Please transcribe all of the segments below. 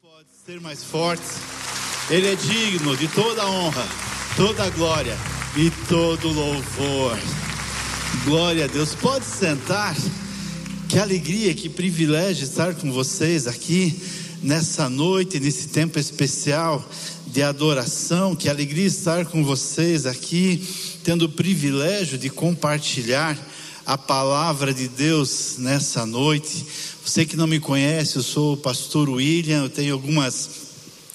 pode ser mais forte. Ele é digno de toda honra, toda glória e todo louvor. Glória a Deus. Pode sentar. Que alegria, que privilégio estar com vocês aqui nessa noite, nesse tempo especial de adoração. Que alegria estar com vocês aqui, tendo o privilégio de compartilhar a palavra de Deus nessa noite. Você que não me conhece, eu sou o pastor William, eu tenho algumas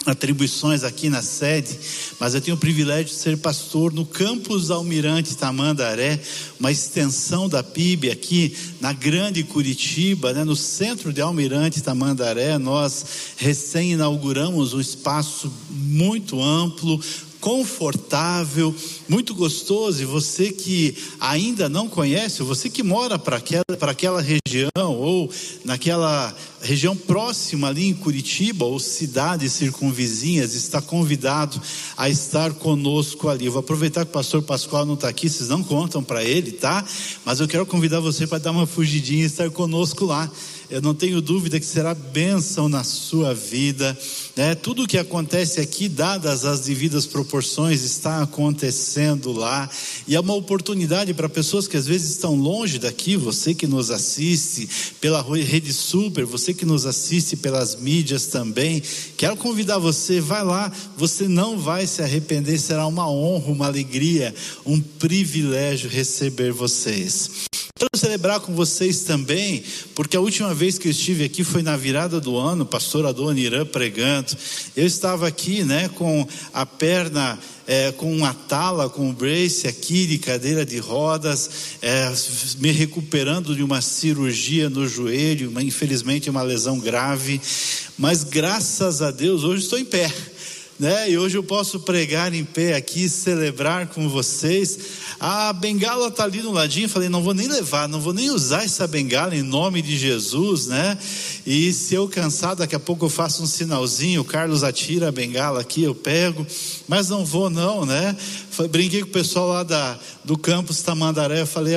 atribuições aqui na sede, mas eu tenho o privilégio de ser pastor no campus Almirante Tamandaré, uma extensão da PIB aqui na Grande Curitiba, né, no centro de Almirante Tamandaré, nós recém inauguramos um espaço muito amplo, confortável, muito gostoso. E você que ainda não conhece, você que mora para aquela, aquela região ou naquela região próxima ali em Curitiba ou cidades circunvizinhas, está convidado a estar conosco ali. Eu vou aproveitar que o pastor Pascoal não está aqui, vocês não contam para ele, tá? Mas eu quero convidar você para dar uma fugidinha e estar conosco lá. Eu não tenho dúvida que será bênção na sua vida. Né? Tudo o que acontece aqui, dadas as devidas proporções, está acontecendo lá. E é uma oportunidade para pessoas que às vezes estão longe daqui, você que nos assiste pela Rede Super, você que nos assiste pelas mídias também. Quero convidar você, vai lá, você não vai se arrepender, será uma honra, uma alegria, um privilégio receber vocês. Quero celebrar com vocês também, porque a última vez que eu estive aqui foi na virada do ano, pastor Adoni Irã pregando. Eu estava aqui, né, com a perna é, com uma tala, com um brace aqui de cadeira de rodas, é, me recuperando de uma cirurgia no joelho, uma, infelizmente uma lesão grave, mas graças a Deus hoje estou em pé né? E hoje eu posso pregar em pé aqui, celebrar com vocês. A bengala está ali no ladinho, falei, não vou nem levar, não vou nem usar essa bengala em nome de Jesus, né? E se eu cansar, daqui a pouco eu faço um sinalzinho, o Carlos atira a bengala aqui, eu pego, mas não vou não, né? Brinquei com o pessoal lá da, do campus Tamandaré, falei,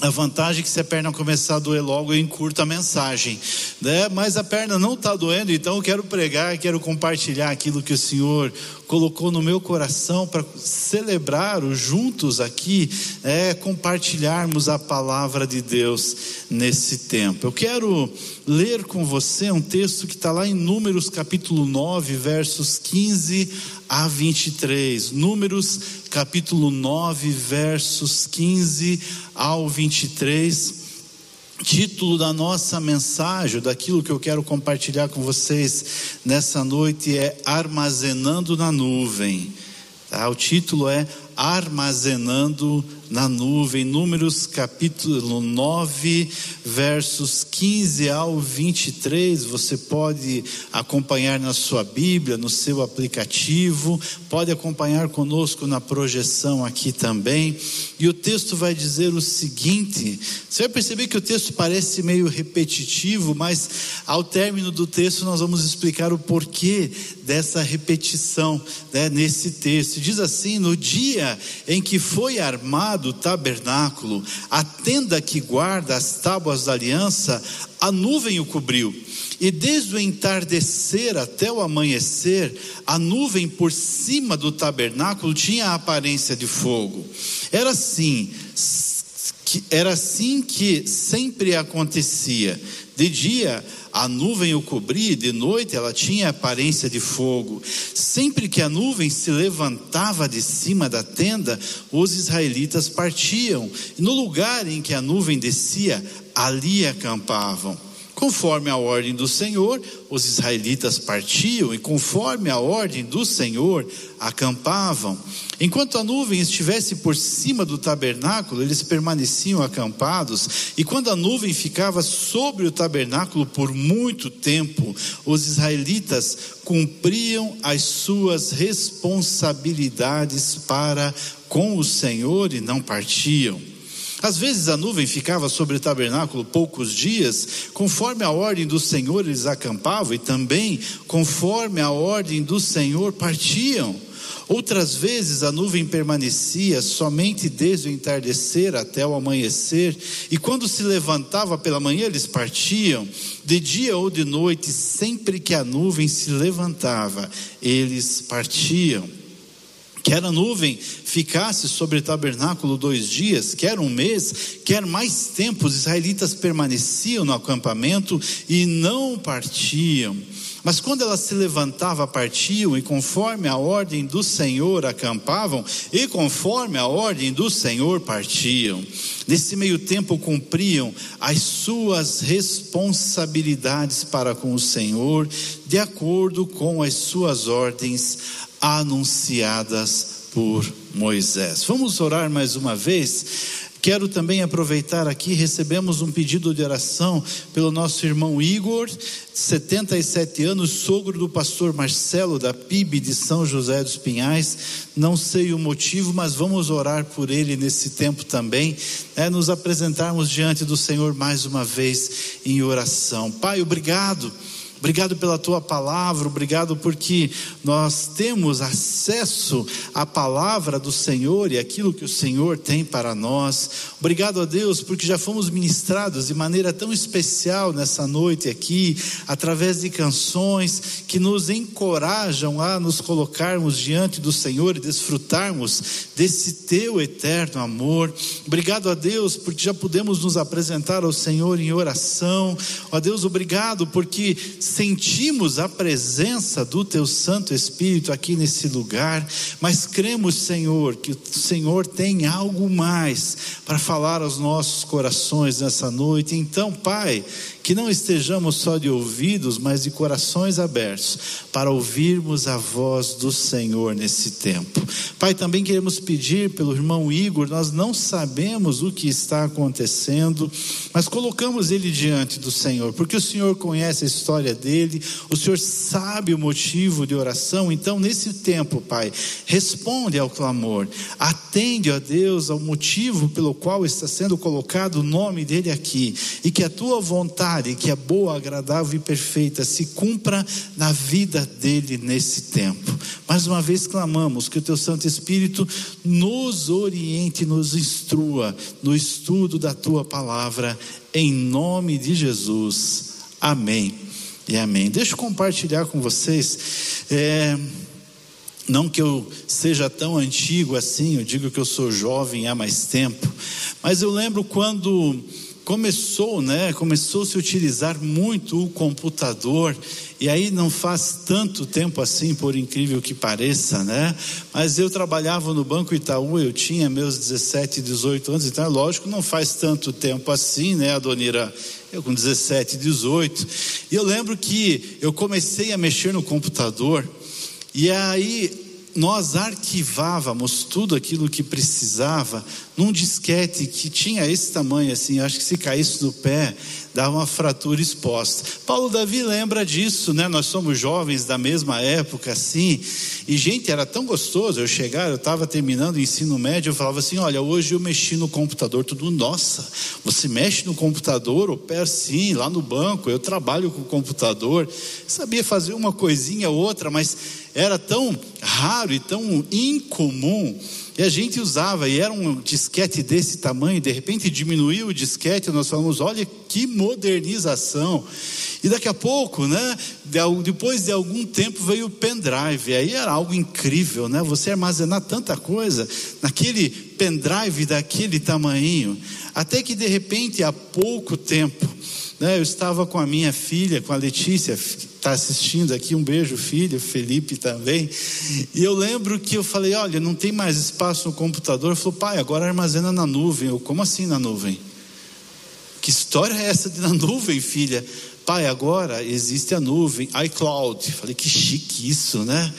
a vantagem é que se a perna começar a doer logo, eu encurto a mensagem, né? Mas a perna não está doendo, então eu quero pregar, quero compartilhar aquilo que o Senhor colocou no meu coração para celebrar juntos aqui, é, compartilharmos a palavra de Deus nesse tempo. Eu quero ler com você um texto que está lá em Números capítulo 9, versos 15 a 23. Números capítulo 9, versos 15 ao 23 título da nossa mensagem, daquilo que eu quero compartilhar com vocês nessa noite é Armazenando na Nuvem. Tá? O título é Armazenando na nuvem, Números capítulo 9, versos 15 ao 23. Você pode acompanhar na sua Bíblia, no seu aplicativo, pode acompanhar conosco na projeção aqui também. E o texto vai dizer o seguinte: você vai perceber que o texto parece meio repetitivo, mas ao término do texto nós vamos explicar o porquê dessa repetição né, nesse texto. Diz assim: no dia em que foi armado, do tabernáculo, a tenda que guarda as tábuas da aliança, a nuvem o cobriu. E desde o entardecer até o amanhecer, a nuvem por cima do tabernáculo tinha a aparência de fogo. Era assim, era assim que sempre acontecia. De dia a nuvem o cobria, de noite ela tinha aparência de fogo. Sempre que a nuvem se levantava de cima da tenda, os israelitas partiam. No lugar em que a nuvem descia, ali acampavam. Conforme a ordem do Senhor, os israelitas partiam e, conforme a ordem do Senhor, acampavam. Enquanto a nuvem estivesse por cima do tabernáculo, eles permaneciam acampados, e quando a nuvem ficava sobre o tabernáculo por muito tempo, os israelitas cumpriam as suas responsabilidades para com o Senhor e não partiam. Às vezes a nuvem ficava sobre o tabernáculo poucos dias, conforme a ordem do Senhor eles acampavam, e também conforme a ordem do Senhor partiam. Outras vezes a nuvem permanecia somente desde o entardecer até o amanhecer, e quando se levantava pela manhã eles partiam, de dia ou de noite, sempre que a nuvem se levantava, eles partiam. Quer a nuvem ficasse sobre o tabernáculo dois dias, quer um mês, quer mais tempo, os israelitas permaneciam no acampamento e não partiam. Mas quando ela se levantava, partiam, e conforme a ordem do Senhor acampavam, e conforme a ordem do Senhor partiam. Nesse meio tempo cumpriam as suas responsabilidades para com o Senhor, de acordo com as suas ordens anunciadas por Moisés. Vamos orar mais uma vez. Quero também aproveitar aqui, recebemos um pedido de oração pelo nosso irmão Igor, 77 anos, sogro do pastor Marcelo da PIB de São José dos Pinhais. Não sei o motivo, mas vamos orar por ele nesse tempo também, é nos apresentarmos diante do Senhor mais uma vez em oração. Pai, obrigado Obrigado pela tua palavra, obrigado porque nós temos acesso à palavra do Senhor e aquilo que o Senhor tem para nós. Obrigado a Deus porque já fomos ministrados de maneira tão especial nessa noite aqui, através de canções que nos encorajam a nos colocarmos diante do Senhor e desfrutarmos desse teu eterno amor. Obrigado a Deus porque já pudemos nos apresentar ao Senhor em oração. Ó Deus, obrigado porque sentimos a presença do Teu Santo Espírito aqui nesse lugar, mas cremos, Senhor, que o Senhor tem algo mais para falar aos nossos corações nessa noite. Então, Pai, que não estejamos só de ouvidos, mas de corações abertos para ouvirmos a voz do Senhor nesse tempo. Pai, também queremos pedir pelo irmão Igor, nós não sabemos o que está acontecendo, mas colocamos ele diante do Senhor, porque o Senhor conhece a história dele, o Senhor sabe o motivo de oração, então nesse tempo, Pai, responde ao clamor, atende, ó Deus, ao motivo pelo qual está sendo colocado o nome dele aqui, e que a tua vontade vontade que é boa, agradável e perfeita se cumpra na vida dele nesse tempo. Mais uma vez clamamos que o teu Santo Espírito nos oriente, nos instrua no estudo da tua palavra, em nome de Jesus. Amém e amém. Deixa eu compartilhar com vocês. É, não que eu seja tão antigo assim, eu digo que eu sou jovem há mais tempo, mas eu lembro quando começou, né? Começou a se utilizar muito o computador e aí não faz tanto tempo assim, por incrível que pareça, né? Mas eu trabalhava no Banco Itaú, eu tinha meus 17, 18 anos, então é lógico, não faz tanto tempo assim, né, Adonira? Eu com 17, 18. E eu lembro que eu comecei a mexer no computador e aí nós arquivávamos tudo aquilo que precisava num disquete que tinha esse tamanho assim, acho que se caísse no pé, dava uma fratura exposta. Paulo Davi lembra disso, né? Nós somos jovens da mesma época assim, e gente, era tão gostoso eu chegar, eu estava terminando o ensino médio, eu falava assim: "Olha, hoje eu mexi no computador, tudo nossa. Você mexe no computador, opera sim, lá no banco, eu trabalho com o computador". Sabia fazer uma coisinha ou outra, mas era tão raro e tão incomum e a gente usava, e era um disquete desse tamanho, de repente diminuiu o disquete, nós falamos, olha que modernização. E daqui a pouco, né, depois de algum tempo veio o pendrive, aí era algo incrível, né? Você armazenar tanta coisa naquele pendrive daquele tamanho, até que de repente, há pouco tempo, né, eu estava com a minha filha, com a Letícia, está assistindo aqui, um beijo, filho, Felipe também. E eu lembro que eu falei: olha, não tem mais espaço no computador. Ele falou: pai, agora armazena na nuvem. Eu, como assim na nuvem? Que história é essa de na nuvem, filha? Pai, agora existe a nuvem, iCloud. Falei: que chique isso, né?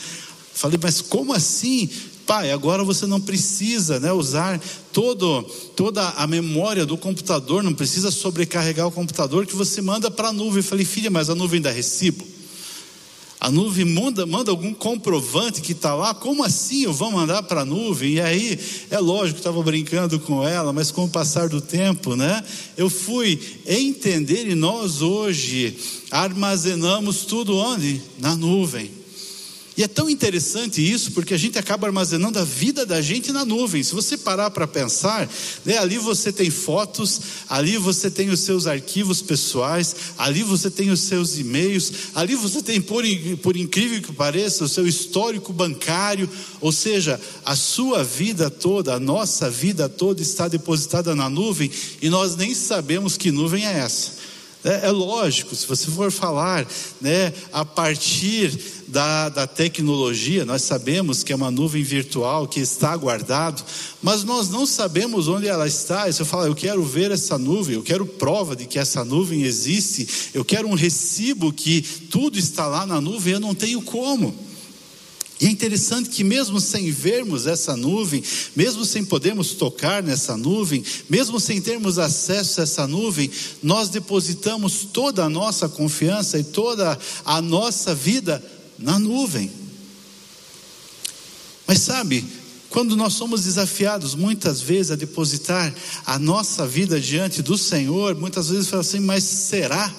Falei: mas como assim? Pai, agora você não precisa né, usar todo, toda a memória do computador, não precisa sobrecarregar o computador que você manda para a nuvem. Eu falei, filha, mas a nuvem dá recibo? A nuvem manda, manda algum comprovante que está lá, como assim eu vou mandar para a nuvem? E aí, é lógico, estava brincando com ela, mas com o passar do tempo, né? Eu fui entender e nós hoje armazenamos tudo onde? Na nuvem. E é tão interessante isso, porque a gente acaba armazenando a vida da gente na nuvem. Se você parar para pensar, né, ali você tem fotos, ali você tem os seus arquivos pessoais, ali você tem os seus e-mails, ali você tem, por, por incrível que pareça, o seu histórico bancário, ou seja, a sua vida toda, a nossa vida toda está depositada na nuvem e nós nem sabemos que nuvem é essa. É, é, lógico, se você for falar né, a partir da, da tecnologia, nós sabemos que é uma nuvem virtual que está guardado, mas nós não sabemos onde ela está. E se eu falar, eu quero ver essa nuvem, eu quero prova de que essa nuvem existe, eu quero um recibo que tudo está lá na nuvem, eu não tenho como. E é interessante que, mesmo sem vermos essa nuvem, mesmo sem podermos tocar nessa nuvem, mesmo sem termos acesso a essa nuvem, nós depositamos toda a nossa confiança e toda a nossa vida na nuvem. Mas sabe, quando nós somos desafiados muitas vezes a depositar a nossa vida diante do Senhor, muitas vezes fala assim, mas será?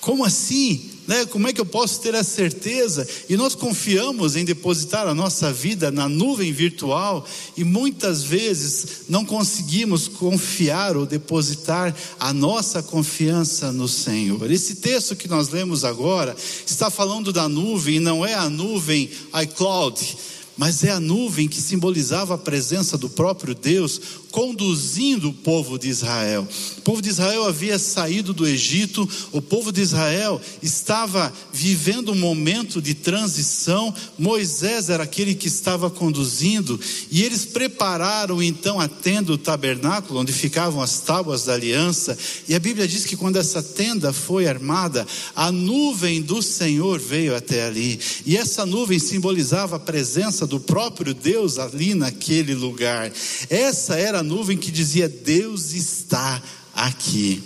Como assim? Né? Como é que eu posso ter a certeza? E nós confiamos em depositar a nossa vida na nuvem virtual e muitas vezes não conseguimos confiar ou depositar a nossa confiança no Senhor. Esse texto que nós lemos agora está falando da nuvem não é a nuvem iCloud mas é a nuvem que simbolizava a presença do próprio Deus conduzindo o povo de Israel. O povo de Israel havia saído do Egito, o povo de Israel estava vivendo um momento de transição. Moisés era aquele que estava conduzindo, e eles prepararam então a tenda, o tabernáculo, onde ficavam as tábuas da aliança. E a Bíblia diz que quando essa tenda foi armada, a nuvem do Senhor veio até ali, e essa nuvem simbolizava a presença do próprio Deus ali naquele lugar. Essa era nuvem que dizia: Deus está aqui.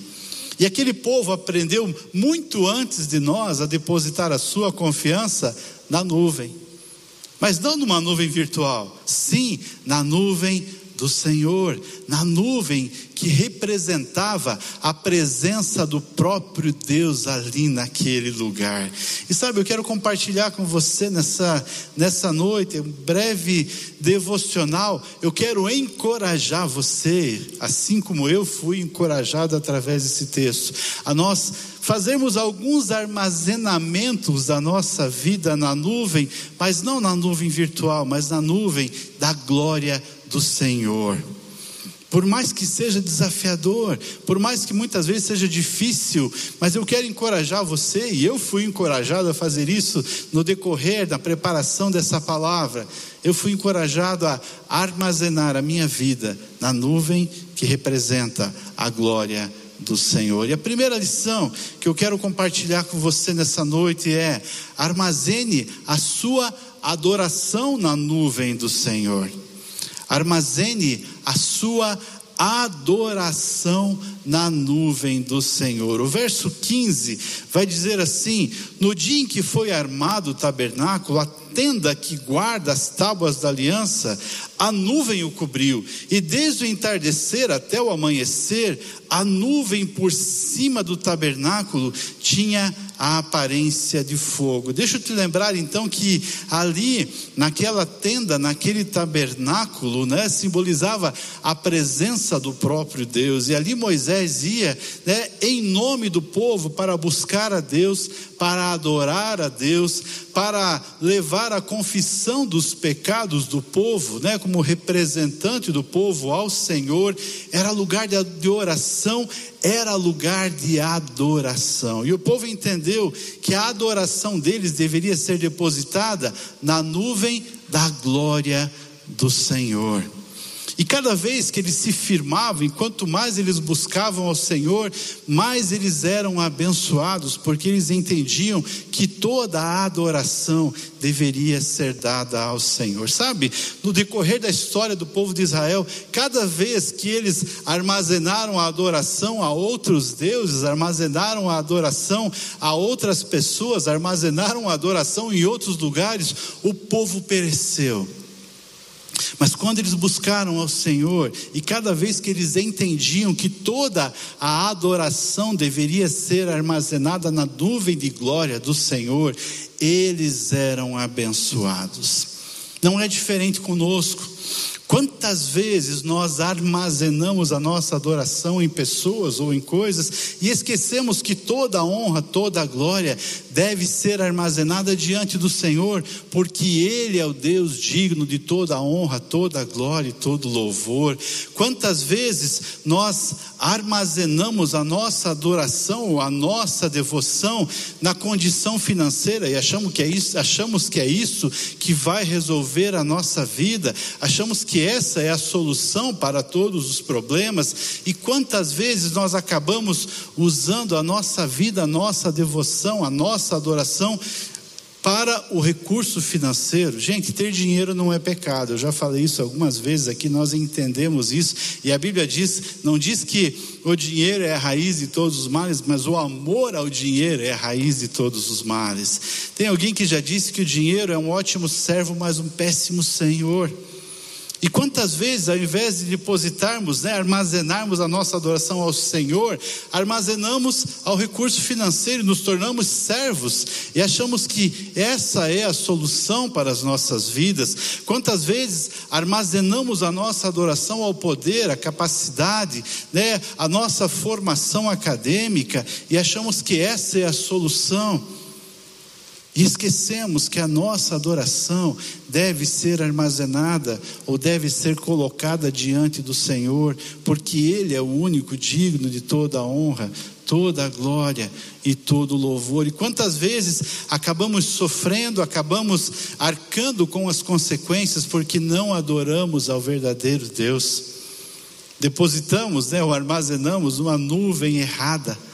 E aquele povo aprendeu muito antes de nós a depositar a sua confiança na nuvem. Mas não numa nuvem virtual, sim na nuvem do Senhor, na nuvem que representava a presença do próprio Deus ali naquele lugar. E sabe, eu quero compartilhar com você nessa, nessa noite, um breve devocional. Eu quero encorajar você, assim como eu fui encorajado através desse texto, a nós fazermos alguns armazenamentos da nossa vida na nuvem, mas não na nuvem virtual, mas na nuvem da glória do Senhor. Por mais que seja desafiador, por mais que muitas vezes seja difícil, mas eu quero encorajar você, e eu fui encorajado a fazer isso no decorrer da preparação dessa palavra. Eu fui encorajado a armazenar a minha vida na nuvem que representa a glória do Senhor. E a primeira lição que eu quero compartilhar com você nessa noite é: armazene a sua adoração na nuvem do Senhor armazene a sua adoração na nuvem do Senhor. O verso 15 vai dizer assim: No dia em que foi armado o tabernáculo, a tenda que guarda as tábuas da aliança, a nuvem o cobriu, e desde o entardecer até o amanhecer, a nuvem por cima do tabernáculo tinha a aparência de fogo. Deixa eu te lembrar então que ali, naquela tenda, naquele tabernáculo, né, simbolizava a presença do próprio Deus, e ali Moisés ia, né, em nome do povo, para buscar a Deus, para adorar a Deus, para levar a confissão dos pecados do povo, né, como representante do povo ao Senhor, era lugar de oração, era lugar de adoração. E o povo entendeu que a adoração deles deveria ser depositada na nuvem da glória do Senhor. E cada vez que eles se firmavam, quanto mais eles buscavam ao Senhor, mais eles eram abençoados, porque eles entendiam que toda a adoração deveria ser dada ao Senhor. Sabe, no decorrer da história do povo de Israel, cada vez que eles armazenaram a adoração a outros deuses, armazenaram a adoração a outras pessoas, armazenaram a adoração em outros lugares, o povo pereceu. Mas quando eles buscaram ao Senhor, e cada vez que eles entendiam que toda a adoração deveria ser armazenada na nuvem de glória do Senhor, eles eram abençoados. Não é diferente conosco. Quantas vezes nós armazenamos a nossa adoração em pessoas ou em coisas e esquecemos que toda a honra, toda a glória deve ser armazenada diante do Senhor, porque Ele é o Deus digno de toda a honra, toda a glória e todo louvor. Quantas vezes nós armazenamos a nossa adoração, a nossa devoção na condição financeira e achamos que é isso, achamos que é isso que vai resolver a nossa vida, achamos que essa é a solução para todos os problemas, e quantas vezes nós acabamos usando a nossa vida, a nossa devoção, a nossa adoração para o recurso financeiro, gente, ter dinheiro não é pecado. Eu já falei isso algumas vezes aqui, nós entendemos isso. E a Bíblia diz, não diz que o dinheiro é a raiz de todos os males, mas o amor ao dinheiro é a raiz de todos os males. Tem alguém que já disse que o dinheiro é um ótimo servo, mas um péssimo senhor. E quantas vezes, ao invés de depositarmos, né, armazenarmos a nossa adoração ao Senhor, armazenamos ao recurso financeiro, nos tornamos servos e achamos que essa é a solução para as nossas vidas. Quantas vezes armazenamos a nossa adoração ao poder, à capacidade, né, a nossa formação acadêmica e achamos que essa é a solução. E esquecemos que a nossa adoração deve ser armazenada ou deve ser colocada diante do Senhor, porque Ele é o único digno de toda a honra, toda a glória e todo o louvor. E quantas vezes acabamos sofrendo, acabamos arcando com as consequências porque não adoramos ao verdadeiro Deus. Depositamos, né, ou armazenamos uma nuvem errada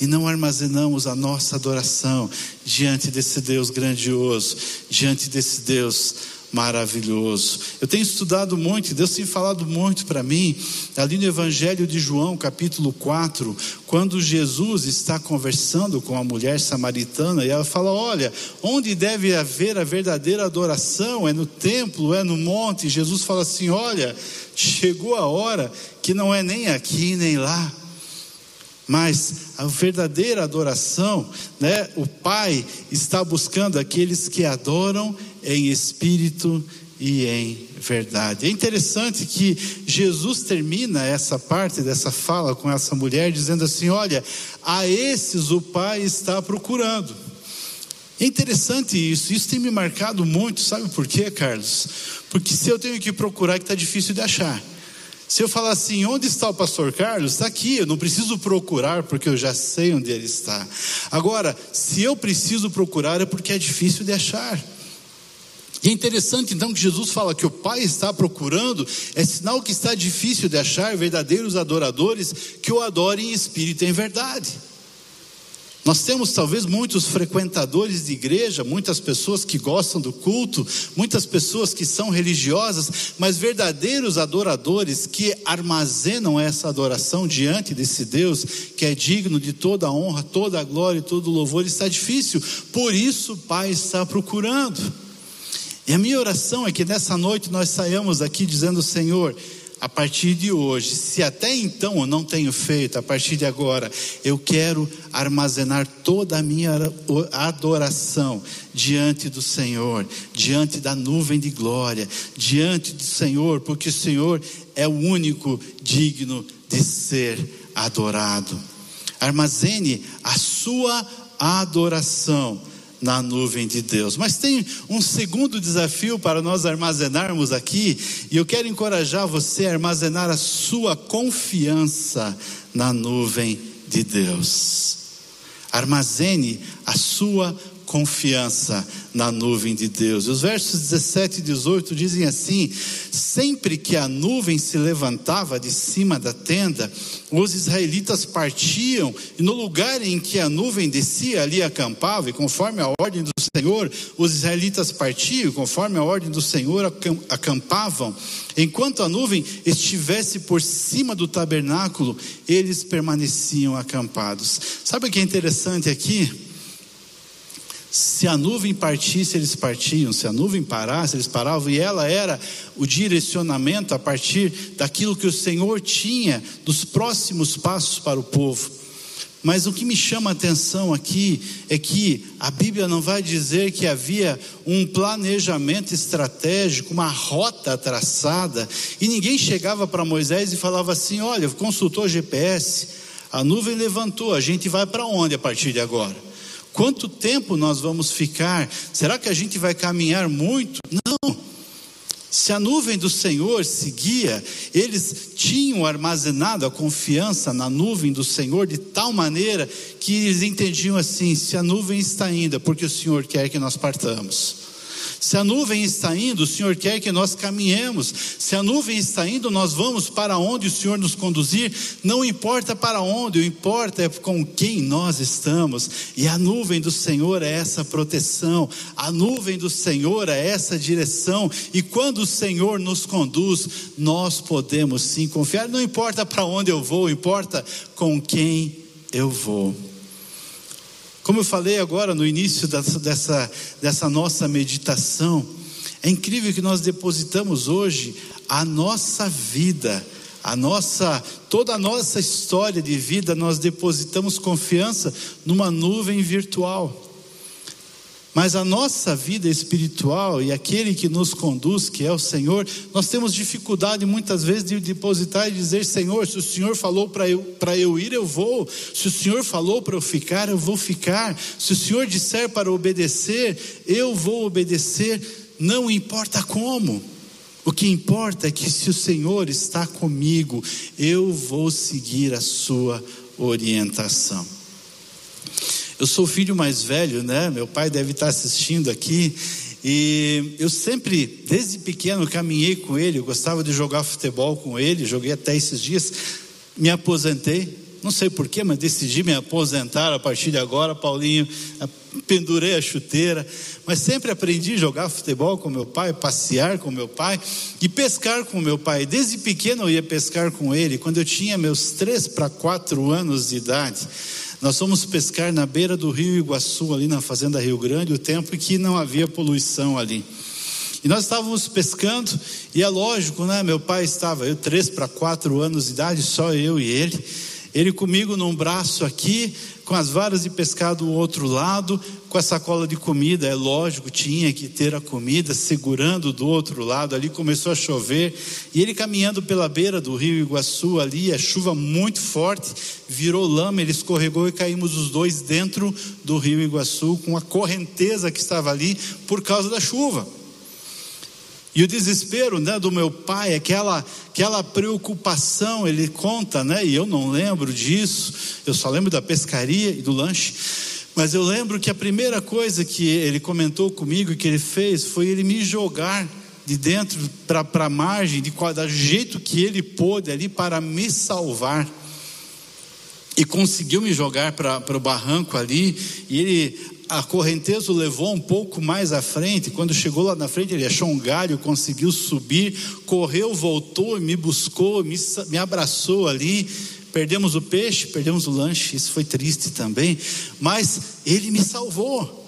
e não armazenamos a nossa adoração diante desse Deus grandioso, diante desse Deus maravilhoso. Eu tenho estudado muito, Deus tem falado muito para mim, ali no Evangelho de João, capítulo 4, quando Jesus está conversando com a mulher samaritana e ela fala: Olha, onde deve haver a verdadeira adoração? É no templo, é no monte? Jesus fala assim: Olha, chegou a hora que não é nem aqui nem lá mas a verdadeira adoração, né? O Pai está buscando aqueles que adoram em espírito e em verdade. É interessante que Jesus termina essa parte dessa fala com essa mulher dizendo assim: "Olha, a esses o Pai está procurando". É interessante isso, isso tem me marcado muito, sabe por quê, Carlos? Porque se eu tenho que procurar que está difícil de achar. Se eu falar assim, onde está o pastor Carlos? Está aqui, eu não preciso procurar porque eu já sei onde ele está. Agora, se eu preciso procurar é porque é difícil de achar. E é interessante então que Jesus fala que o Pai está procurando, é sinal que está difícil de achar verdadeiros adoradores que o adorem em espírito e em verdade. Nós temos talvez muitos frequentadores de igreja, muitas pessoas que gostam do culto, muitas pessoas que são religiosas, mas verdadeiros adoradores que armazenam essa adoração diante desse Deus que é digno de toda a honra, toda a glória e todo o louvor, está difícil. Por isso o Pai está procurando. E a minha oração é que nessa noite nós saiamos aqui dizendo: Senhor, a partir de hoje, se até então eu não tenho feito, a partir de agora, eu quero armazenar toda a minha adoração diante do Senhor, diante da nuvem de glória, diante do Senhor, porque o Senhor é o único digno de ser adorado. Armazene a sua adoração na nuvem de Deus. Mas tem um segundo desafio para nós armazenarmos aqui, e eu quero encorajar você a armazenar a sua confiança na nuvem de Deus. Armazene a sua confiança na nuvem de Deus. Os versos 17 e 18 dizem assim: Sempre que a nuvem se levantava de cima da tenda, os israelitas partiam, e no lugar em que a nuvem descia, ali acampava, e conforme a ordem do Senhor, os israelitas partiam, conforme a ordem do Senhor, acampavam. Enquanto a nuvem estivesse por cima do tabernáculo, eles permaneciam acampados. Sabe o que é interessante aqui? Se a nuvem partisse, eles partiam. Se a nuvem parasse, eles paravam. E ela era o direcionamento a partir daquilo que o Senhor tinha dos próximos passos para o povo. Mas o que me chama a atenção aqui é que a Bíblia não vai dizer que havia um planejamento estratégico, uma rota traçada, e ninguém chegava para Moisés e falava assim: Olha, consultou GPS, a nuvem levantou, a gente vai para onde a partir de agora? Quanto tempo nós vamos ficar? Será que a gente vai caminhar muito? Não. Se a nuvem do Senhor seguia, eles tinham armazenado a confiança na nuvem do Senhor de tal maneira que eles entendiam assim: se a nuvem está indo, é porque o Senhor quer que nós partamos. Se a nuvem está indo, o Senhor quer que nós caminhemos. Se a nuvem está indo, nós vamos para onde o Senhor nos conduzir. Não importa para onde, o importa é com quem nós estamos. E a nuvem do Senhor é essa proteção. A nuvem do Senhor é essa direção. E quando o Senhor nos conduz, nós podemos sim confiar. Não importa para onde eu vou, importa com quem eu vou. Como eu falei agora no início dessa, dessa, dessa nossa meditação, é incrível que nós depositamos hoje a nossa vida, a nossa, toda a nossa história de vida, nós depositamos confiança numa nuvem virtual. Mas a nossa vida espiritual e aquele que nos conduz, que é o Senhor, nós temos dificuldade muitas vezes de depositar e dizer: Senhor, se o Senhor falou para eu, eu ir, eu vou. Se o Senhor falou para eu ficar, eu vou ficar. Se o Senhor disser para obedecer, eu vou obedecer. Não importa como. O que importa é que se o Senhor está comigo, eu vou seguir a sua orientação. Eu sou o filho mais velho, né? Meu pai deve estar assistindo aqui. E eu sempre, desde pequeno, caminhei com ele. Eu gostava de jogar futebol com ele. Joguei até esses dias. Me aposentei. Não sei porquê, mas decidi me aposentar a partir de agora. Paulinho, pendurei a chuteira. Mas sempre aprendi a jogar futebol com meu pai, passear com meu pai e pescar com meu pai. Desde pequeno eu ia pescar com ele. Quando eu tinha meus três para quatro anos de idade. Nós fomos pescar na beira do rio Iguaçu, ali na Fazenda Rio Grande, o tempo em que não havia poluição ali. E nós estávamos pescando, e é lógico, né? Meu pai estava, eu, três para quatro anos de idade, só eu e ele. Ele comigo num braço aqui, com as varas de pescar do outro lado, com a sacola de comida, é lógico, tinha que ter a comida segurando do outro lado. Ali começou a chover e ele caminhando pela beira do rio Iguaçu, ali, a chuva muito forte, virou lama, ele escorregou e caímos os dois dentro do rio Iguaçu, com a correnteza que estava ali por causa da chuva. E o desespero né, do meu pai, aquela, aquela preocupação, ele conta, né, e eu não lembro disso, eu só lembro da pescaria e do lanche, mas eu lembro que a primeira coisa que ele comentou comigo, que ele fez, foi ele me jogar de dentro para a margem, de qual, do jeito que ele pôde ali para me salvar. E conseguiu me jogar para o barranco ali, e ele a correnteza o levou um pouco mais à frente. Quando chegou lá na frente, ele achou um galho, conseguiu subir, correu, voltou, me buscou, me, me abraçou ali. Perdemos o peixe, perdemos o lanche, isso foi triste também, mas ele me salvou.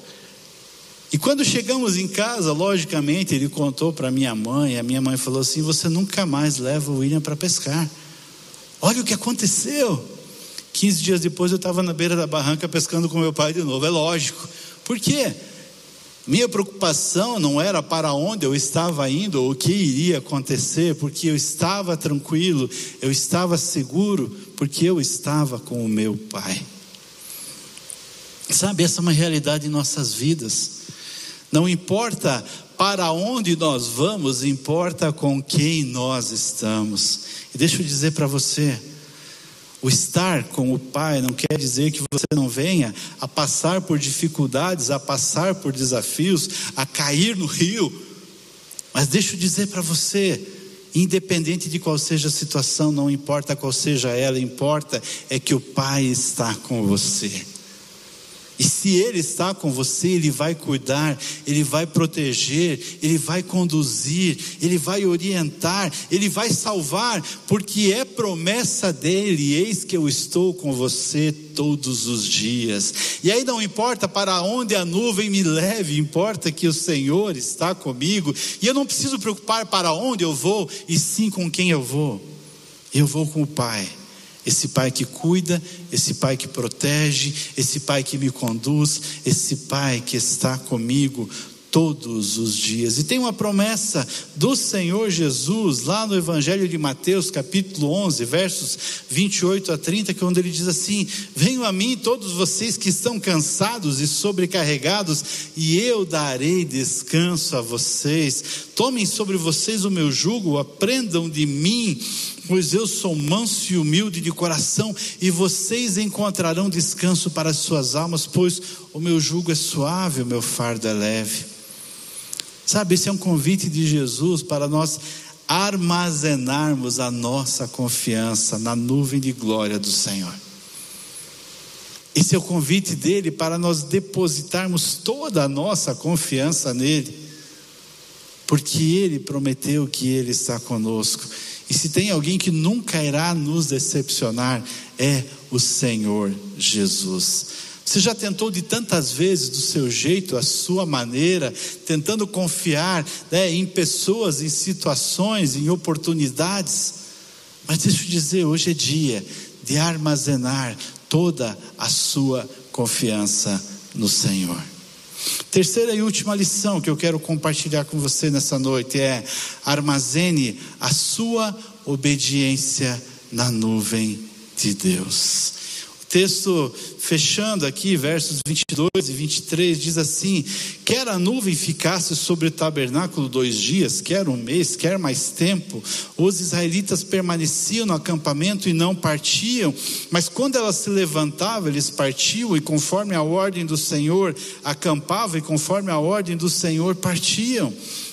E quando chegamos em casa, logicamente, ele contou para minha mãe, a minha mãe falou assim: Você nunca mais leva o William para pescar. Olha o que aconteceu. 15 dias depois eu estava na beira da barranca pescando com meu pai de novo. É lógico. Por quê? Minha preocupação não era para onde eu estava indo ou o que iria acontecer, porque eu estava tranquilo, eu estava seguro, porque eu estava com o meu pai. Sabe, essa é uma realidade em nossas vidas. Não importa para onde nós vamos, importa com quem nós estamos. E deixa eu dizer para você, o estar com o Pai não quer dizer que você não venha a passar por dificuldades, a passar por desafios, a cair no rio. Mas deixa eu dizer para você, independente de qual seja a situação, não importa qual seja ela, importa é que o Pai está com você. E se Ele está com você, Ele vai cuidar, Ele vai proteger, Ele vai conduzir, Ele vai orientar, Ele vai salvar, porque é promessa dele: eis que eu estou com você todos os dias. E aí não importa para onde a nuvem me leve, importa que o Senhor está comigo, e eu não preciso preocupar para onde eu vou, e sim com quem eu vou. Eu vou com o Pai esse pai que cuida, esse pai que protege, esse pai que me conduz, esse pai que está comigo todos os dias. E tem uma promessa do Senhor Jesus lá no Evangelho de Mateus, capítulo 11, versos 28 a 30, que é onde ele diz assim: Venham a mim todos vocês que estão cansados e sobrecarregados, e eu darei descanso a vocês. Tomem sobre vocês o meu jugo, aprendam de mim pois eu sou manso e humilde de coração, e vocês encontrarão descanso para as suas almas, pois o meu jugo é suave, o meu fardo é leve. Sabe, esse é um convite de Jesus para nós armazenarmos a nossa confiança na nuvem de glória do Senhor. Esse é o convite dele para nós depositarmos toda a nossa confiança nele, porque ele prometeu que ele está conosco. E se tem alguém que nunca irá nos decepcionar, é o Senhor Jesus. Você já tentou de tantas vezes, do seu jeito, a sua maneira, tentando confiar né, em pessoas, em situações, em oportunidades. Mas deixa eu dizer, hoje é dia de armazenar toda a sua confiança no Senhor. Terceira e última lição que eu quero compartilhar com você nessa noite é: armazene a sua obediência na nuvem de Deus texto fechando aqui, versos 22 e 23, diz assim: Quer a nuvem ficasse sobre o tabernáculo dois dias, quer um mês, quer mais tempo, os israelitas permaneciam no acampamento e não partiam, mas quando ela se levantava, eles partiam, e conforme a ordem do Senhor acampavam, e conforme a ordem do Senhor partiam.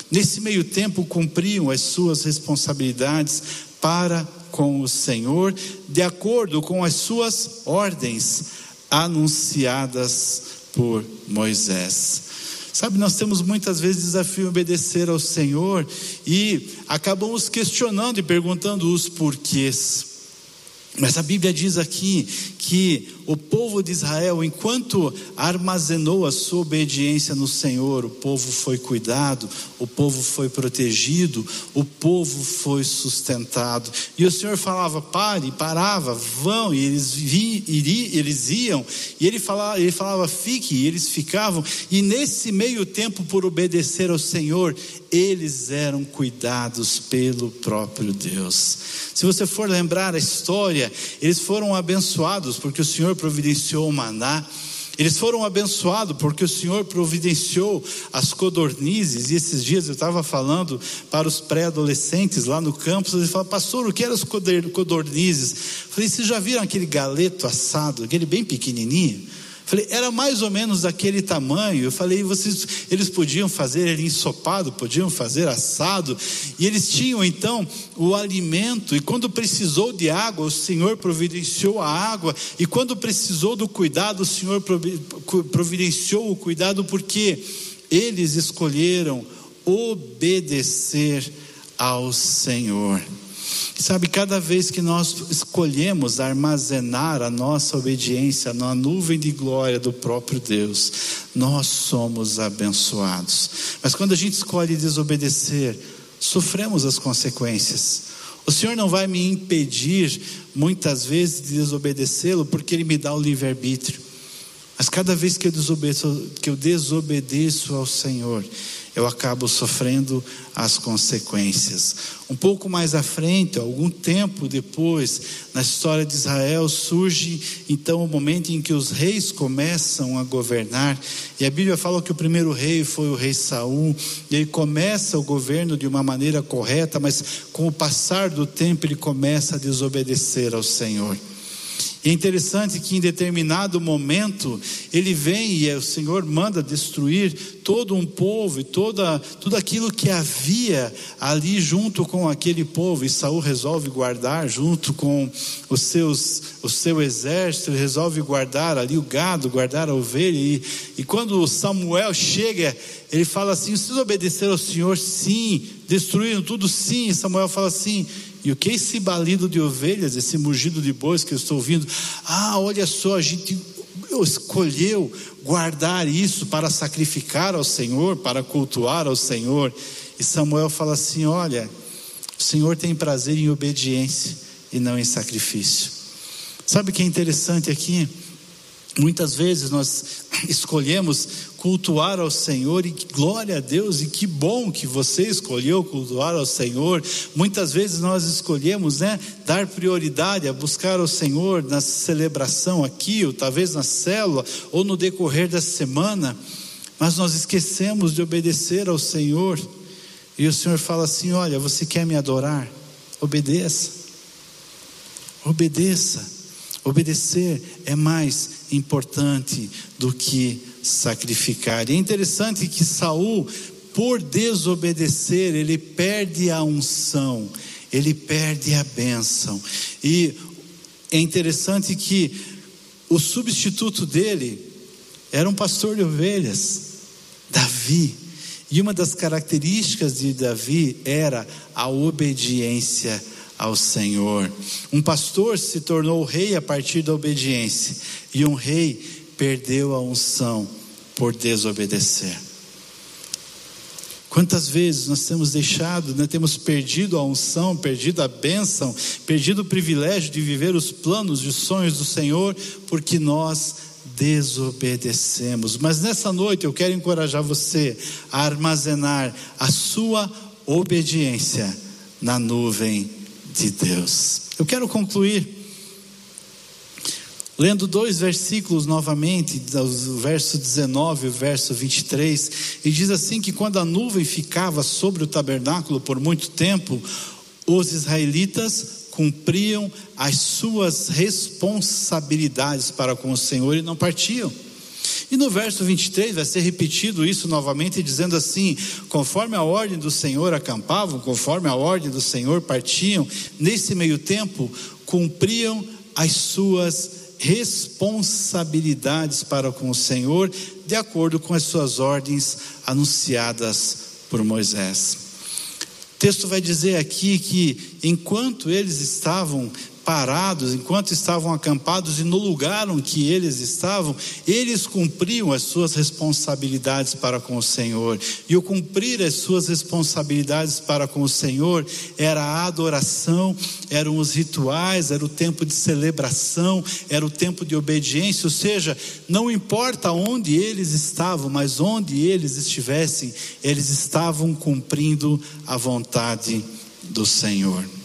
Nesse meio tempo cumpriam as suas responsabilidades para com o Senhor, de acordo com as suas ordens anunciadas por Moisés. Sabe, nós temos muitas vezes desafio em obedecer ao Senhor e acabamos questionando e perguntando os porquês. Mas a Bíblia diz aqui que o povo de Israel, enquanto armazenou a sua obediência no Senhor, o povo foi cuidado, o povo foi protegido, o povo foi sustentado. E o Senhor falava: pare, parava, vão, e eles, vi, iri, eles iam, e ele falava, ele falava: fique, e eles ficavam, e nesse meio tempo, por obedecer ao Senhor, eles eram cuidados pelo próprio Deus. Se você for lembrar a história, eles foram abençoados porque o Senhor providenciou o maná. Eles foram abençoados porque o Senhor providenciou as codornizes. E esses dias eu estava falando para os pré-adolescentes lá no campus. Eles falaram, pastor, o que eram as codornizes? Eu falei, vocês já viram aquele galeto assado, aquele bem pequenininho? Falei, era mais ou menos daquele tamanho. Eu falei, vocês, eles podiam fazer ele ensopado, podiam fazer assado, e eles tinham então o alimento. E quando precisou de água, o Senhor providenciou a água. E quando precisou do cuidado, o Senhor providenciou o cuidado, porque eles escolheram obedecer ao Senhor. Sabe, cada vez que nós escolhemos armazenar a nossa obediência na nuvem de glória do próprio Deus, nós somos abençoados. Mas quando a gente escolhe desobedecer, sofremos as consequências. O Senhor não vai me impedir, muitas vezes, de desobedecê-lo, porque Ele me dá o livre-arbítrio. Mas cada vez que eu, que eu desobedeço ao Senhor, eu acabo sofrendo as consequências. Um pouco mais à frente, algum tempo depois, na história de Israel, surge então o momento em que os reis começam a governar, e a Bíblia fala que o primeiro rei foi o rei Saul, e ele começa o governo de uma maneira correta, mas com o passar do tempo ele começa a desobedecer ao Senhor. E é interessante que em determinado momento ele vem e o Senhor manda destruir todo um povo e toda, tudo aquilo que havia ali junto com aquele povo. E Saul resolve guardar junto com os seus, o seu exército, ele resolve guardar ali o gado, guardar a ovelha. E, e quando Samuel chega, ele fala assim: vocês obedeceram ao Senhor? Sim. Destruíram tudo? Sim. E Samuel fala assim e o que é esse balido de ovelhas, esse mugido de bois que eu estou ouvindo? Ah, olha só, a gente escolheu guardar isso para sacrificar ao Senhor, para cultuar ao Senhor. E Samuel fala assim: Olha, o Senhor tem prazer em obediência e não em sacrifício. Sabe o que é interessante aqui? Muitas vezes nós escolhemos cultuar ao Senhor e glória a Deus, e que bom que você escolheu cultuar ao Senhor. Muitas vezes nós escolhemos, né, dar prioridade a buscar ao Senhor na celebração aqui, ou talvez na célula, ou no decorrer da semana, mas nós esquecemos de obedecer ao Senhor. E o Senhor fala assim: Olha, você quer me adorar? Obedeça. Obedeça. Obedecer é mais importante do que sacrificar. E é interessante que Saul, por desobedecer, ele perde a unção, ele perde a bênção. E é interessante que o substituto dele era um pastor de ovelhas, Davi. E uma das características de Davi era a obediência ao Senhor. Um pastor se tornou rei a partir da obediência, e um rei perdeu a unção por desobedecer. Quantas vezes nós temos deixado, né, temos perdido a unção, perdido a bênção, perdido o privilégio de viver os planos e os sonhos do Senhor, porque nós desobedecemos. Mas nessa noite eu quero encorajar você a armazenar a sua obediência na nuvem de Deus. Eu quero concluir lendo dois versículos novamente, o verso 19 e o verso 23, e diz assim: que quando a nuvem ficava sobre o tabernáculo por muito tempo, os israelitas cumpriam as suas responsabilidades para com o Senhor e não partiam. E no verso 23 vai ser repetido isso novamente, dizendo assim: conforme a ordem do Senhor acampavam, conforme a ordem do Senhor partiam, nesse meio tempo cumpriam as suas responsabilidades para com o Senhor, de acordo com as suas ordens anunciadas por Moisés. O texto vai dizer aqui que enquanto eles estavam parados, enquanto estavam acampados e no lugar que eles estavam, eles cumpriam as suas responsabilidades para com o Senhor. E o cumprir as suas responsabilidades para com o Senhor era a adoração, eram os rituais, era o tempo de celebração, era o tempo de obediência, ou seja, não importa onde eles estavam, mas onde eles estivessem, eles estavam cumprindo a vontade do Senhor.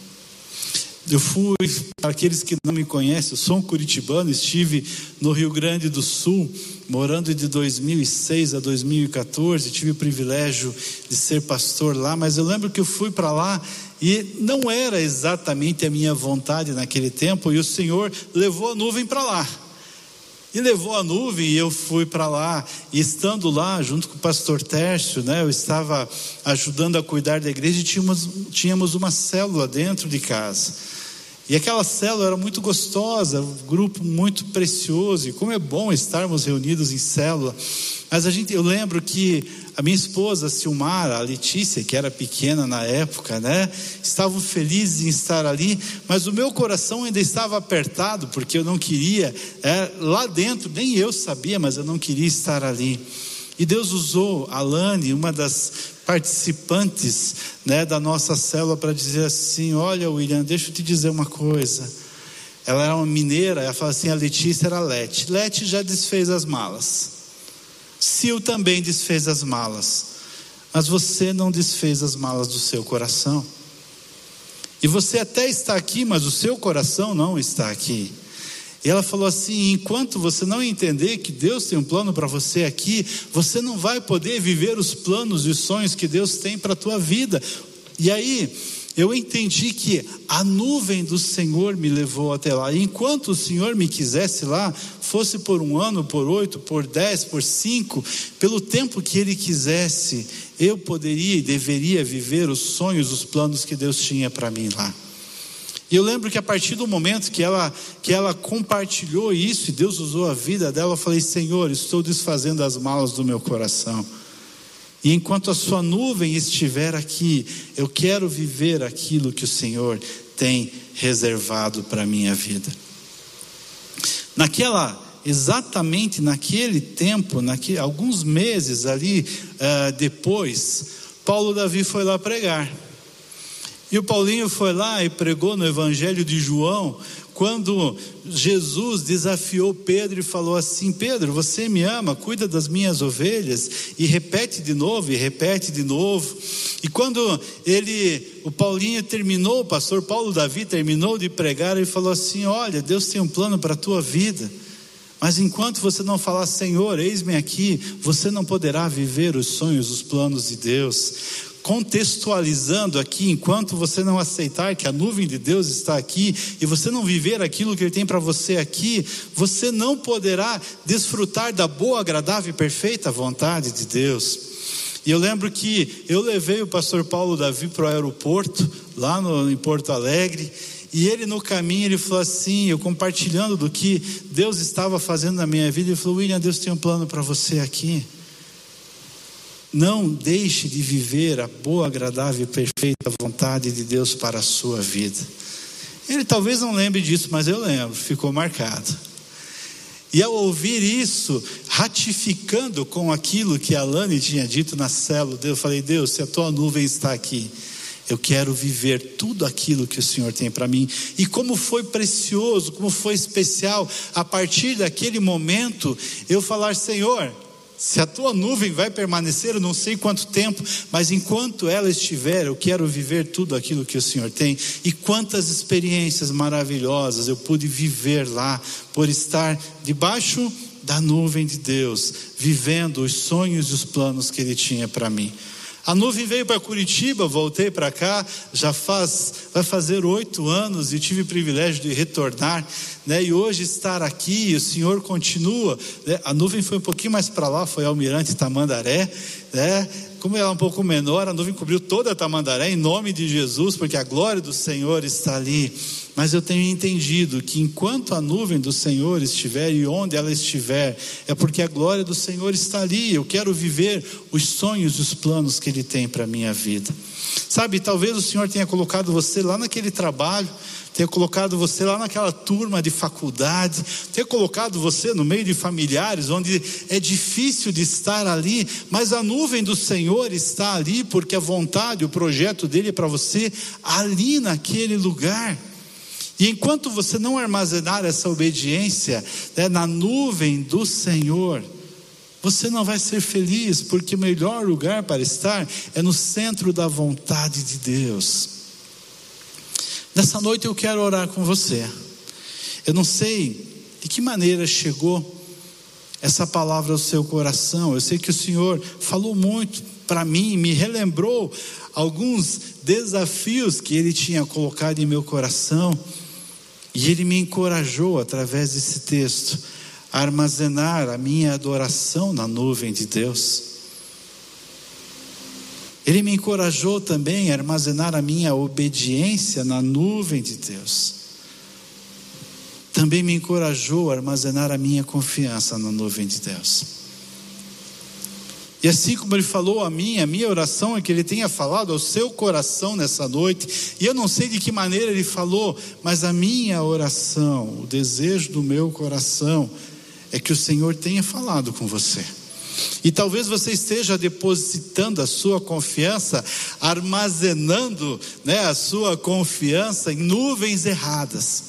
Eu fui, para aqueles que não me conhecem, eu sou um curitibano, estive no Rio Grande do Sul, morando de 2006 a 2014, tive o privilégio de ser pastor lá, mas eu lembro que eu fui para lá e não era exatamente a minha vontade naquele tempo, e o Senhor levou a nuvem para lá. E levou a nuvem e eu fui para lá. E estando lá, junto com o pastor Tércio, né, eu estava ajudando a cuidar da igreja e tínhamos, tínhamos uma célula dentro de casa. E aquela célula era muito gostosa, um grupo muito precioso, e como é bom estarmos reunidos em célula. Mas a gente, eu lembro que a minha esposa, a Silmara, a Letícia, que era pequena na época, né, estavam felizes em estar ali, mas o meu coração ainda estava apertado, porque eu não queria, é, lá dentro, nem eu sabia, mas eu não queria estar ali. E Deus usou a Lani, uma das participantes né, da nossa célula para dizer assim: Olha, William, deixa eu te dizer uma coisa. Ela era uma mineira, ela fala assim: a Letícia era Lete. Lete já desfez as malas. Sil também desfez as malas. Mas você não desfez as malas do seu coração. E você até está aqui, mas o seu coração não está aqui. E ela falou assim: enquanto você não entender que Deus tem um plano para você aqui, você não vai poder viver os planos e sonhos que Deus tem para a tua vida. E aí, eu entendi que a nuvem do Senhor me levou até lá. E enquanto o Senhor me quisesse lá, fosse por um ano, por oito, por dez, por cinco, pelo tempo que Ele quisesse, eu poderia e deveria viver os sonhos, os planos que Deus tinha para mim lá. E eu lembro que a partir do momento que ela, que ela compartilhou isso e Deus usou a vida dela, eu falei: Senhor, estou desfazendo as malas do meu coração. E enquanto a sua nuvem estiver aqui, eu quero viver aquilo que o Senhor tem reservado para a minha vida. Naquela, exatamente naquele tempo, naquele, alguns meses ali uh, depois, Paulo Davi foi lá pregar. E o Paulinho foi lá e pregou no Evangelho de João, quando Jesus desafiou Pedro e falou assim: Pedro, você me ama, cuida das minhas ovelhas, e repete de novo, e repete de novo. E quando ele, o Paulinho terminou, o pastor Paulo Davi terminou de pregar, ele falou assim: Olha, Deus tem um plano para a tua vida. Mas enquanto você não falar, Senhor, eis-me aqui, você não poderá viver os sonhos, os planos de Deus contextualizando aqui, enquanto você não aceitar que a nuvem de Deus está aqui e você não viver aquilo que Ele tem para você aqui, você não poderá desfrutar da boa, agradável e perfeita vontade de Deus. E eu lembro que eu levei o pastor Paulo Davi para o aeroporto, lá no, em Porto Alegre, e ele no caminho, ele falou assim, eu compartilhando do que Deus estava fazendo na minha vida, ele falou, William, Deus tem um plano para você aqui. Não deixe de viver a boa, agradável e perfeita vontade de Deus para a sua vida. Ele talvez não lembre disso, mas eu lembro, ficou marcado. E ao ouvir isso, ratificando com aquilo que a Lani tinha dito na célula, eu falei: Deus, se a tua nuvem está aqui, eu quero viver tudo aquilo que o Senhor tem para mim. E como foi precioso, como foi especial, a partir daquele momento, eu falar: Senhor, se a tua nuvem vai permanecer, eu não sei quanto tempo, mas enquanto ela estiver, eu quero viver tudo aquilo que o Senhor tem. E quantas experiências maravilhosas eu pude viver lá, por estar debaixo da nuvem de Deus, vivendo os sonhos e os planos que Ele tinha para mim. A nuvem veio para Curitiba, voltei para cá, já faz, vai fazer oito anos e tive o privilégio de retornar, né? E hoje estar aqui, o Senhor continua. Né? A nuvem foi um pouquinho mais para lá, foi Almirante Tamandaré, né? Como ela é um pouco menor, a nuvem cobriu toda a Tamandaré em nome de Jesus, porque a glória do Senhor está ali. Mas eu tenho entendido que enquanto a nuvem do Senhor estiver e onde ela estiver, é porque a glória do Senhor está ali. Eu quero viver os sonhos e os planos que Ele tem para a minha vida. Sabe, talvez o Senhor tenha colocado você lá naquele trabalho, tenha colocado você lá naquela turma de faculdade, tenha colocado você no meio de familiares, onde é difícil de estar ali, mas a nuvem do Senhor está ali, porque a vontade, o projeto dele é para você ali naquele lugar. E enquanto você não armazenar essa obediência né, na nuvem do Senhor, você não vai ser feliz, porque o melhor lugar para estar é no centro da vontade de Deus. Nessa noite eu quero orar com você. Eu não sei de que maneira chegou essa palavra ao seu coração. Eu sei que o Senhor falou muito para mim, me relembrou alguns desafios que Ele tinha colocado em meu coração. E ele me encorajou, através desse texto, a armazenar a minha adoração na nuvem de Deus. Ele me encorajou também a armazenar a minha obediência na nuvem de Deus. Também me encorajou a armazenar a minha confiança na nuvem de Deus. E assim como ele falou a mim, a minha oração é que ele tenha falado ao seu coração nessa noite. E eu não sei de que maneira ele falou, mas a minha oração, o desejo do meu coração, é que o Senhor tenha falado com você. E talvez você esteja depositando a sua confiança, armazenando né, a sua confiança em nuvens erradas.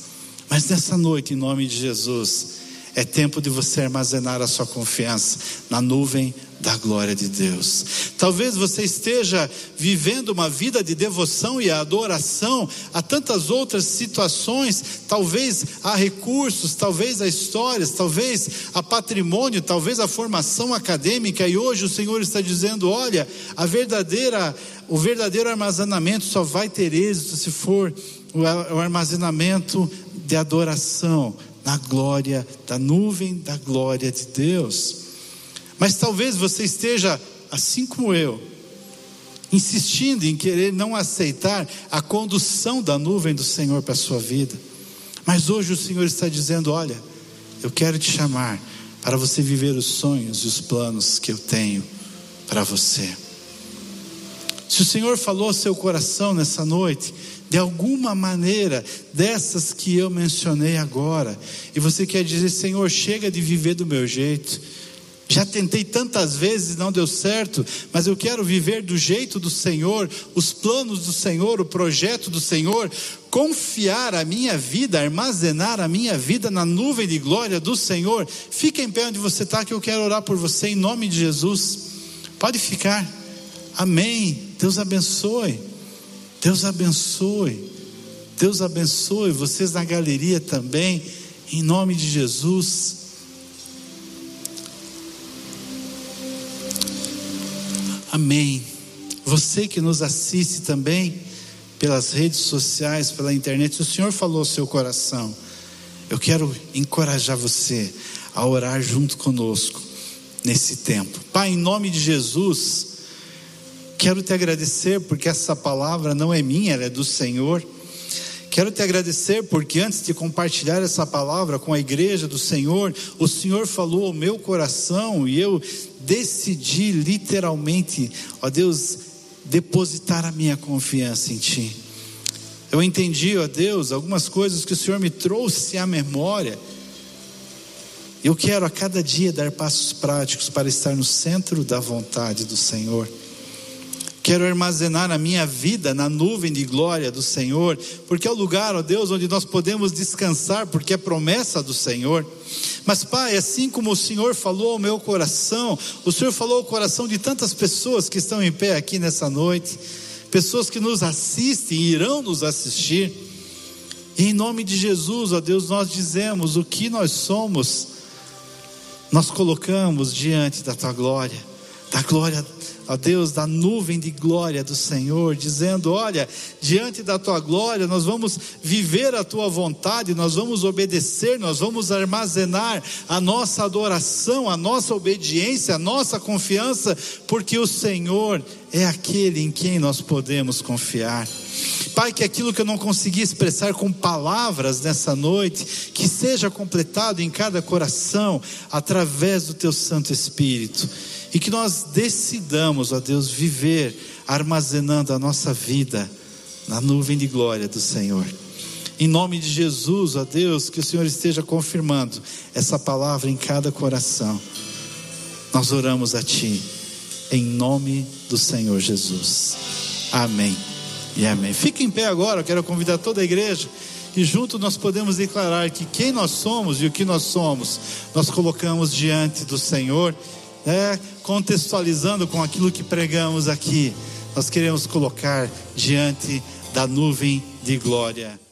Mas nessa noite, em nome de Jesus, É tempo de você armazenar a sua confiança na nuvem da glória de Deus. Talvez você esteja vivendo uma vida de devoção e adoração a tantas outras situações, talvez há recursos, talvez há histórias, talvez há patrimônio, talvez a formação acadêmica e hoje o Senhor está dizendo, olha, a verdadeira o verdadeiro armazenamento só vai ter êxito se for o armazenamento de adoração na glória da nuvem da glória de Deus. Mas talvez você esteja, assim como eu, insistindo em querer não aceitar a condução da nuvem do Senhor para a sua vida. Mas hoje o Senhor está dizendo: olha, eu quero te chamar para você viver os sonhos e os planos que eu tenho para você. Se o Senhor falou ao seu coração nessa noite, de alguma maneira, dessas que eu mencionei agora, e você quer dizer, Senhor, chega de viver do meu jeito, já tentei tantas vezes, não deu certo, mas eu quero viver do jeito do Senhor, os planos do Senhor, o projeto do Senhor, confiar a minha vida, armazenar a minha vida na nuvem de glória do Senhor. Fica em pé onde você está, que eu quero orar por você em nome de Jesus. Pode ficar. Amém. Deus abençoe. Deus abençoe. Deus abençoe vocês na galeria também, em nome de Jesus. Amém. Você que nos assiste também pelas redes sociais, pela internet, o Senhor falou ao seu coração. Eu quero encorajar você a orar junto conosco nesse tempo. Pai, em nome de Jesus, quero te agradecer porque essa palavra não é minha, ela é do Senhor. Quero te agradecer porque antes de compartilhar essa palavra com a igreja do Senhor, o Senhor falou ao meu coração e eu decidi literalmente, ó Deus, depositar a minha confiança em Ti. Eu entendi, ó Deus, algumas coisas que o Senhor me trouxe à memória. Eu quero a cada dia dar passos práticos para estar no centro da vontade do Senhor. Quero armazenar a minha vida na nuvem de glória do Senhor, porque é o lugar, ó Deus, onde nós podemos descansar, porque é promessa do Senhor. Mas, Pai, assim como o Senhor falou ao meu coração, o Senhor falou ao coração de tantas pessoas que estão em pé aqui nessa noite, pessoas que nos assistem e irão nos assistir. E em nome de Jesus, ó Deus, nós dizemos o que nós somos, nós colocamos diante da tua glória, da glória ó Deus, da nuvem de glória do Senhor, dizendo: Olha, diante da tua glória, nós vamos viver a tua vontade, nós vamos obedecer, nós vamos armazenar a nossa adoração, a nossa obediência, a nossa confiança, porque o Senhor é aquele em quem nós podemos confiar. Pai, que aquilo que eu não consegui expressar com palavras nessa noite, que seja completado em cada coração através do Teu Santo Espírito e que nós decidamos, ó Deus, viver armazenando a nossa vida na nuvem de glória do Senhor. Em nome de Jesus, ó Deus, que o Senhor esteja confirmando essa palavra em cada coração. Nós oramos a Ti, em nome do Senhor Jesus. Amém e amém. Fique em pé agora, eu quero convidar toda a igreja e junto nós podemos declarar que quem nós somos e o que nós somos, nós colocamos diante do Senhor é, contextualizando com aquilo que pregamos aqui, nós queremos colocar diante da nuvem de glória.